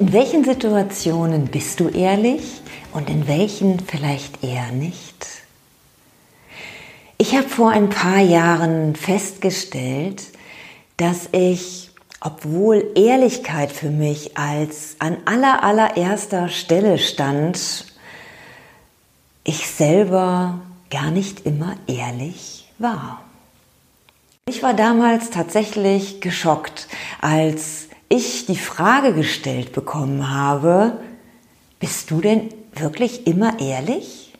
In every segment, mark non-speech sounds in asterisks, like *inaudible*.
In welchen Situationen bist du ehrlich und in welchen vielleicht eher nicht? Ich habe vor ein paar Jahren festgestellt, dass ich, obwohl Ehrlichkeit für mich als an aller allererster Stelle stand, ich selber gar nicht immer ehrlich war. Ich war damals tatsächlich geschockt, als ich die Frage gestellt bekommen habe, bist du denn wirklich immer ehrlich?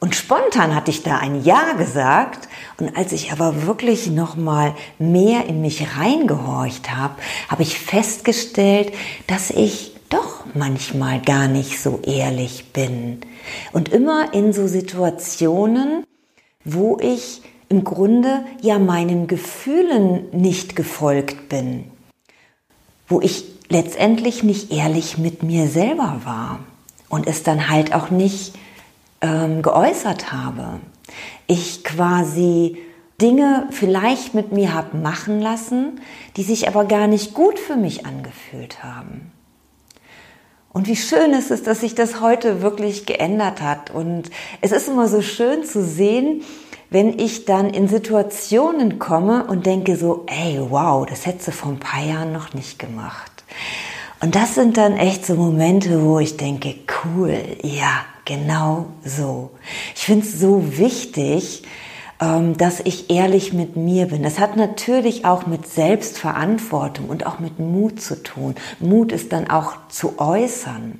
Und spontan hatte ich da ein Ja gesagt. Und als ich aber wirklich noch mal mehr in mich reingehorcht habe, habe ich festgestellt, dass ich doch manchmal gar nicht so ehrlich bin. Und immer in so Situationen, wo ich im Grunde ja meinen Gefühlen nicht gefolgt bin, wo ich letztendlich nicht ehrlich mit mir selber war und es dann halt auch nicht ähm, geäußert habe. Ich quasi Dinge vielleicht mit mir habe machen lassen, die sich aber gar nicht gut für mich angefühlt haben. Und wie schön ist es, dass sich das heute wirklich geändert hat. Und es ist immer so schön zu sehen, wenn ich dann in Situationen komme und denke so, ey, wow, das hättest du vor ein paar Jahren noch nicht gemacht. Und das sind dann echt so Momente, wo ich denke, cool, ja, genau so. Ich finde es so wichtig, ähm, dass ich ehrlich mit mir bin. Das hat natürlich auch mit Selbstverantwortung und auch mit Mut zu tun. Mut ist dann auch zu äußern.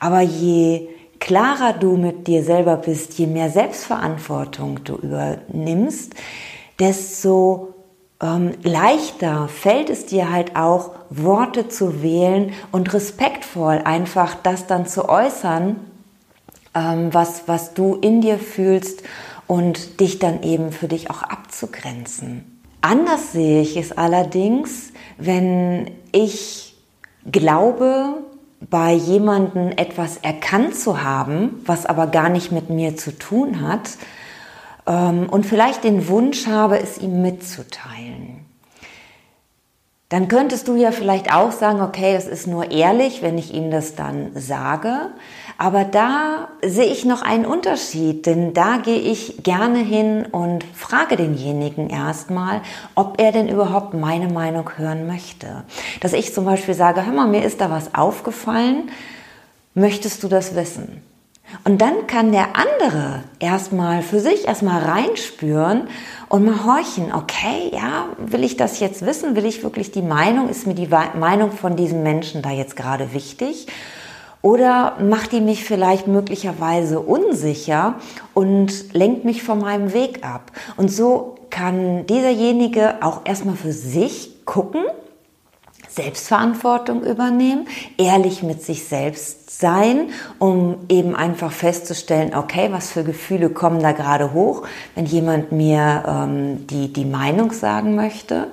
Aber je klarer du mit dir selber bist, je mehr Selbstverantwortung du übernimmst, desto ähm, leichter fällt es dir halt auch, Worte zu wählen und respektvoll einfach das dann zu äußern, ähm, was, was du in dir fühlst und dich dann eben für dich auch abzugrenzen. Anders sehe ich es allerdings, wenn ich glaube, bei jemandem etwas erkannt zu haben, was aber gar nicht mit mir zu tun hat ähm, und vielleicht den Wunsch habe, es ihm mitzuteilen. Dann könntest du ja vielleicht auch sagen, okay, es ist nur ehrlich, wenn ich ihm das dann sage. Aber da sehe ich noch einen Unterschied, denn da gehe ich gerne hin und frage denjenigen erstmal, ob er denn überhaupt meine Meinung hören möchte. Dass ich zum Beispiel sage, hör mal, mir ist da was aufgefallen, möchtest du das wissen? Und dann kann der andere erstmal für sich erstmal reinspüren und mal horchen, okay, ja, will ich das jetzt wissen? Will ich wirklich die Meinung? Ist mir die Meinung von diesem Menschen da jetzt gerade wichtig? Oder macht die mich vielleicht möglicherweise unsicher und lenkt mich von meinem Weg ab? Und so kann dieserjenige auch erstmal für sich gucken, Selbstverantwortung übernehmen, ehrlich mit sich selbst sein, um eben einfach festzustellen, okay, was für Gefühle kommen da gerade hoch, wenn jemand mir ähm, die, die Meinung sagen möchte.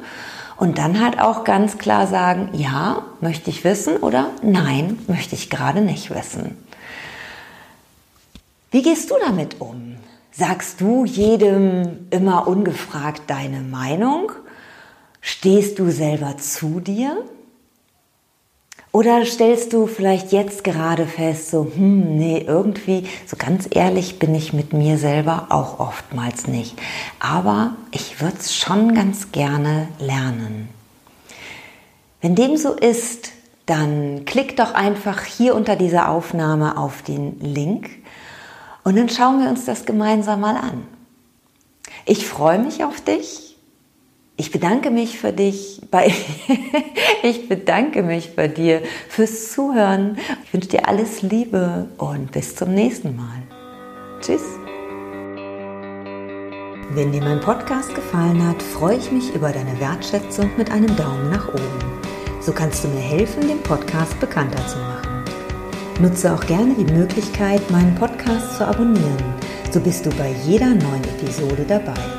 Und dann halt auch ganz klar sagen, ja, möchte ich wissen oder nein, möchte ich gerade nicht wissen. Wie gehst du damit um? Sagst du jedem immer ungefragt deine Meinung? Stehst du selber zu dir? Oder stellst du vielleicht jetzt gerade fest, so, hm, nee, irgendwie, so ganz ehrlich bin ich mit mir selber auch oftmals nicht. Aber ich würde es schon ganz gerne lernen. Wenn dem so ist, dann klick doch einfach hier unter dieser Aufnahme auf den Link und dann schauen wir uns das gemeinsam mal an. Ich freue mich auf dich ich bedanke mich für dich, bei, *laughs* ich bedanke mich bei dir fürs Zuhören. Ich wünsche dir alles Liebe und bis zum nächsten Mal. Tschüss. Wenn dir mein Podcast gefallen hat, freue ich mich über deine Wertschätzung mit einem Daumen nach oben. So kannst du mir helfen, den Podcast bekannter zu machen. Nutze auch gerne die Möglichkeit, meinen Podcast zu abonnieren. So bist du bei jeder neuen Episode dabei.